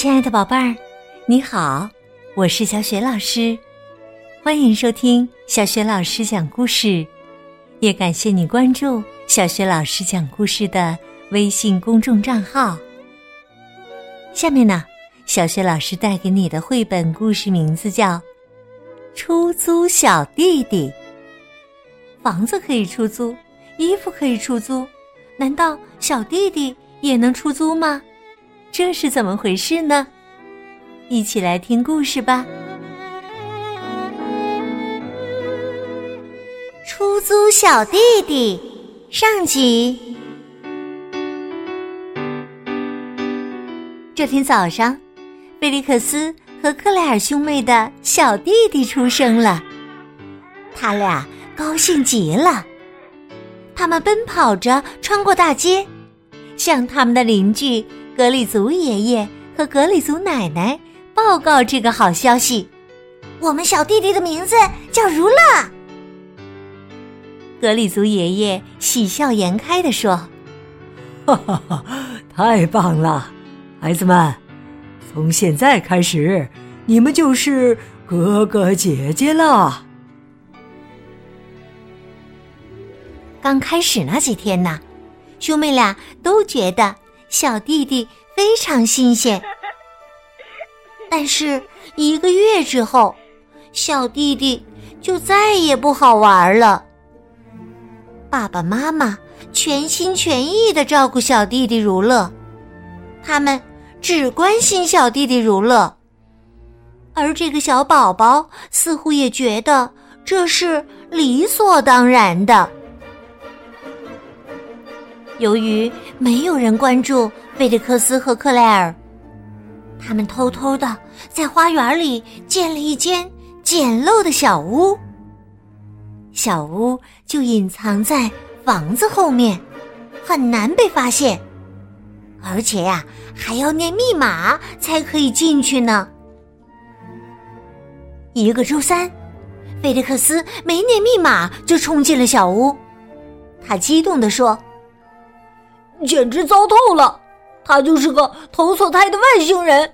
亲爱的宝贝儿，你好，我是小雪老师，欢迎收听小雪老师讲故事，也感谢你关注小雪老师讲故事的微信公众账号。下面呢，小雪老师带给你的绘本故事名字叫《出租小弟弟》。房子可以出租，衣服可以出租，难道小弟弟也能出租吗？这是怎么回事呢？一起来听故事吧。出租小弟弟上集。这天早上，菲利克斯和克莱尔兄妹的小弟弟出生了，他俩高兴极了。他们奔跑着穿过大街，向他们的邻居。格里族爷爷和格里族奶奶报告这个好消息：我们小弟弟的名字叫如乐。格里族爷爷喜笑颜开的说：“哈哈哈，太棒了，孩子们！从现在开始，你们就是哥哥姐姐了。”刚开始那几天呢，兄妹俩都觉得。小弟弟非常新鲜，但是一个月之后，小弟弟就再也不好玩了。爸爸妈妈全心全意的照顾小弟弟如乐，他们只关心小弟弟如乐，而这个小宝宝似乎也觉得这是理所当然的。由于没有人关注菲利克斯和克莱尔，他们偷偷的在花园里建了一间简陋的小屋。小屋就隐藏在房子后面，很难被发现，而且呀，还要念密码才可以进去呢。一个周三，菲利克斯没念密码就冲进了小屋，他激动地说。简直糟透了！他就是个投错胎的外星人。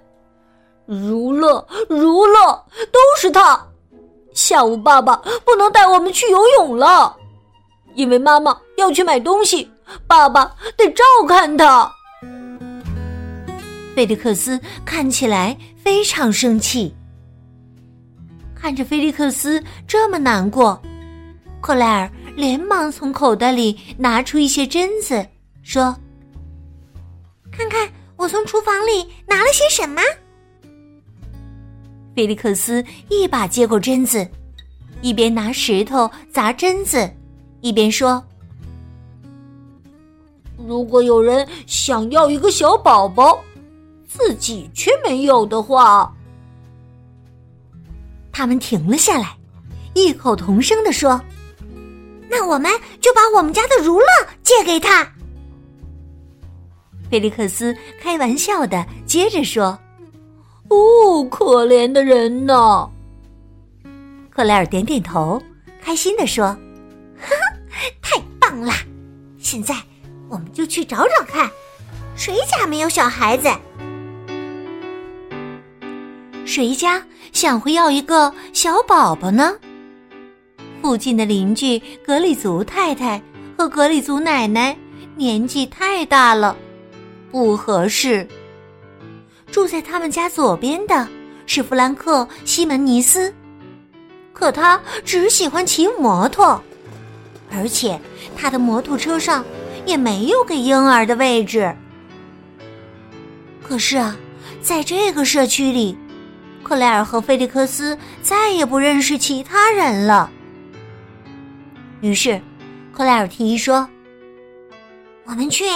如乐，如乐，都是他。下午爸爸不能带我们去游泳了，因为妈妈要去买东西，爸爸得照看他。菲利克斯看起来非常生气。看着菲利克斯这么难过，克莱尔连忙从口袋里拿出一些针子。说：“看看我从厨房里拿了些什么。”菲利克斯一把接过榛子，一边拿石头砸榛子，一边说：“如果有人想要一个小宝宝，自己却没有的话，他们停了下来，异口同声的说：‘那我们就把我们家的如乐借给他。’”菲利克斯开玩笑的接着说：“哦，可怜的人呐！”克莱尔点点头，开心的说：“呵呵，太棒了！现在我们就去找找看，谁家没有小孩子？谁家想会要一个小宝宝呢？”附近的邻居格里族太太和格里族奶奶年纪太大了。不合适。住在他们家左边的是弗兰克·西门尼斯，可他只喜欢骑摩托，而且他的摩托车上也没有给婴儿的位置。可是啊，在这个社区里，克莱尔和菲利克斯再也不认识其他人了。于是，克莱尔提议说：“我们去。”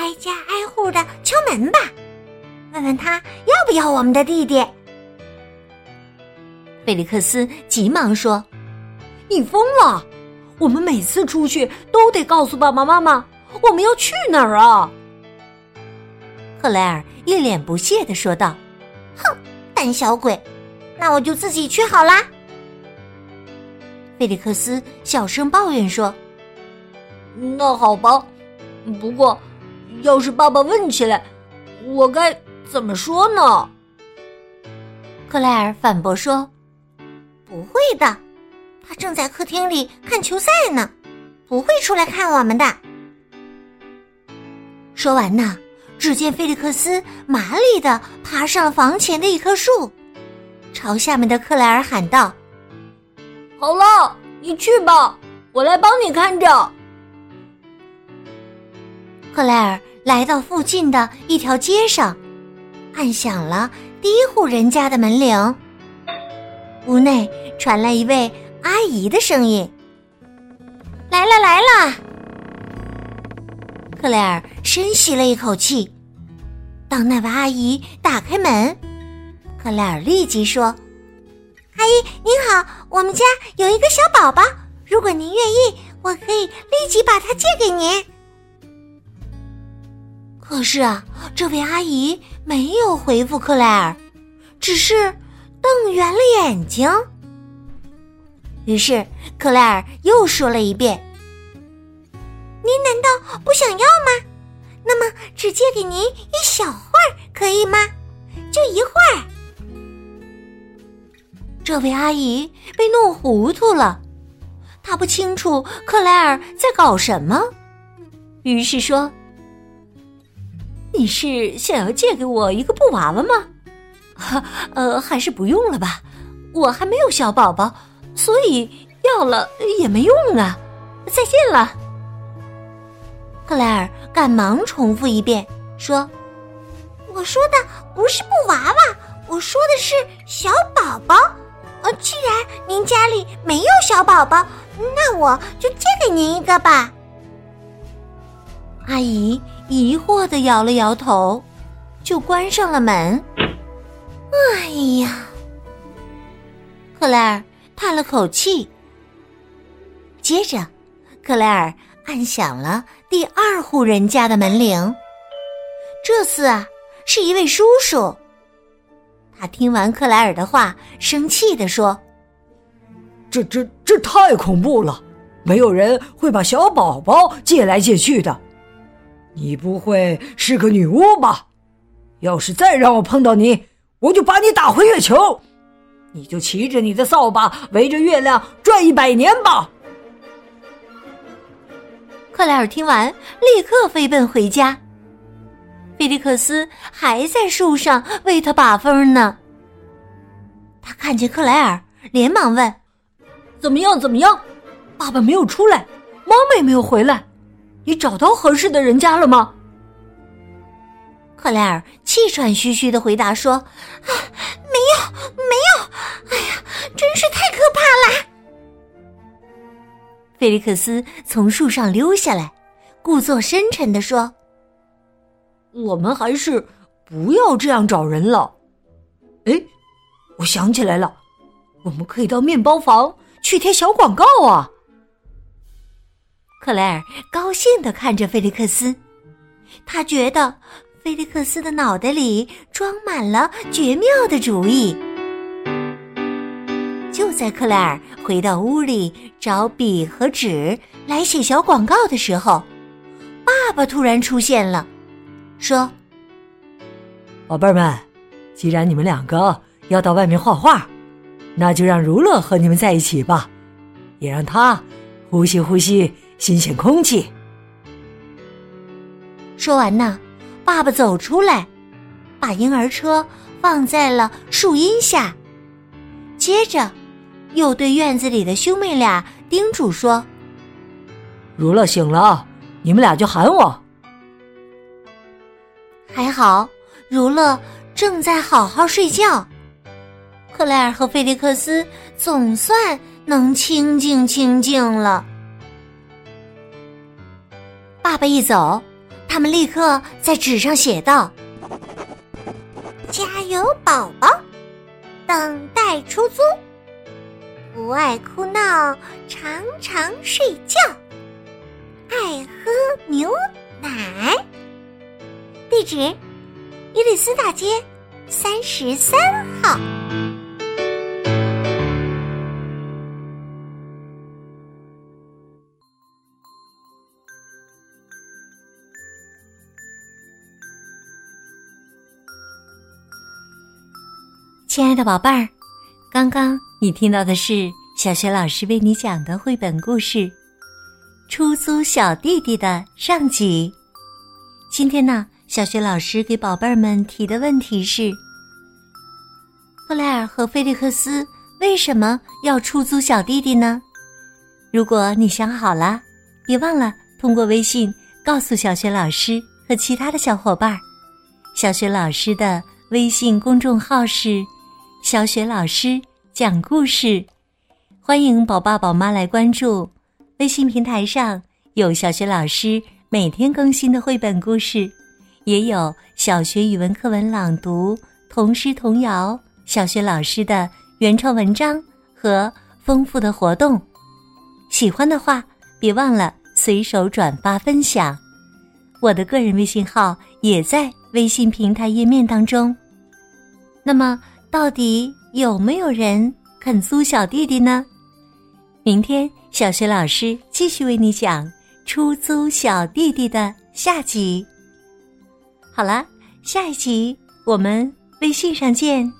挨家挨户的敲门吧，问问他要不要我们的弟弟。菲利克斯急忙说：“你疯了！我们每次出去都得告诉爸爸妈妈我们要去哪儿啊！”克莱尔一脸不屑的说道：“哼，胆小鬼！那我就自己去好啦。”菲利克斯小声抱怨说：“那好吧，不过……”要是爸爸问起来，我该怎么说呢？克莱尔反驳说：“不会的，他正在客厅里看球赛呢，不会出来看我们的。”说完呢，只见菲利克斯麻利的爬上了房前的一棵树，朝下面的克莱尔喊道：“好了，你去吧，我来帮你看着。”克莱尔来到附近的一条街上，按响了第一户人家的门铃。屋内传来一位阿姨的声音：“来了，来了。”克莱尔深吸了一口气。当那位阿姨打开门，克莱尔立即说：“阿姨您好，我们家有一个小宝宝，如果您愿意，我可以立即把它借给您。”可是啊，这位阿姨没有回复克莱尔，只是瞪圆了眼睛。于是克莱尔又说了一遍：“您难道不想要吗？那么只借给您一小会儿，可以吗？就一会儿。”这位阿姨被弄糊涂了，她不清楚克莱尔在搞什么，于是说。你是想要借给我一个布娃娃吗？哈，呃，还是不用了吧，我还没有小宝宝，所以要了也没用啊。再见了。克莱尔赶忙重复一遍，说：“我说的不是布娃娃，我说的是小宝宝。呃，既然您家里没有小宝宝，那我就借给您一个吧。”阿姨。疑惑的摇了摇头，就关上了门。哎呀，克莱尔叹了口气。接着，克莱尔按响了第二户人家的门铃。这次啊，是一位叔叔。他听完克莱尔的话，生气的说：“这、这、这太恐怖了！没有人会把小宝宝借来借去的。”你不会是个女巫吧？要是再让我碰到你，我就把你打回月球。你就骑着你的扫把围着月亮转一百年吧。克莱尔听完，立刻飞奔回家。菲利克斯还在树上为他把风呢。他看见克莱尔，连忙问：“怎么样？怎么样？爸爸没有出来，妈妈也没有回来。”你找到合适的人家了吗？克莱尔气喘吁吁的回答说：“啊，没有，没有！哎呀，真是太可怕了！”菲利克斯从树上溜下来，故作深沉的说：“我们还是不要这样找人了。哎，我想起来了，我们可以到面包房去贴小广告啊。”克莱尔高兴的看着菲利克斯，他觉得菲利克斯的脑袋里装满了绝妙的主意。就在克莱尔回到屋里找笔和纸来写小广告的时候，爸爸突然出现了，说：“宝贝儿们，既然你们两个要到外面画画，那就让如乐和你们在一起吧，也让他呼吸呼吸。”新鲜空气。说完呢，爸爸走出来，把婴儿车放在了树荫下，接着又对院子里的兄妹俩叮嘱说：“如乐醒了，你们俩就喊我。”还好，如乐正在好好睡觉，克莱尔和菲利克斯总算能清静清静了。爸一走，他们立刻在纸上写道：“加油，宝宝，等待出租，不爱哭闹，常常睡觉，爱喝牛奶。”地址：伊丽斯大街三十三号。亲爱的宝贝儿，刚刚你听到的是小学老师为你讲的绘本故事《出租小弟弟》的上集。今天呢，小学老师给宝贝儿们提的问题是：克莱尔和菲利克斯为什么要出租小弟弟呢？如果你想好了，别忘了通过微信告诉小学老师和其他的小伙伴儿。小学老师的微信公众号是。小雪老师讲故事，欢迎宝爸宝妈来关注。微信平台上有小学老师每天更新的绘本故事，也有小学语文课文朗读、童诗童谣、小学老师的原创文章和丰富的活动。喜欢的话，别忘了随手转发分享。我的个人微信号也在微信平台页面当中。那么。到底有没有人肯租小弟弟呢？明天小学老师继续为你讲出租小弟弟的下集。好了，下一集我们微信上见。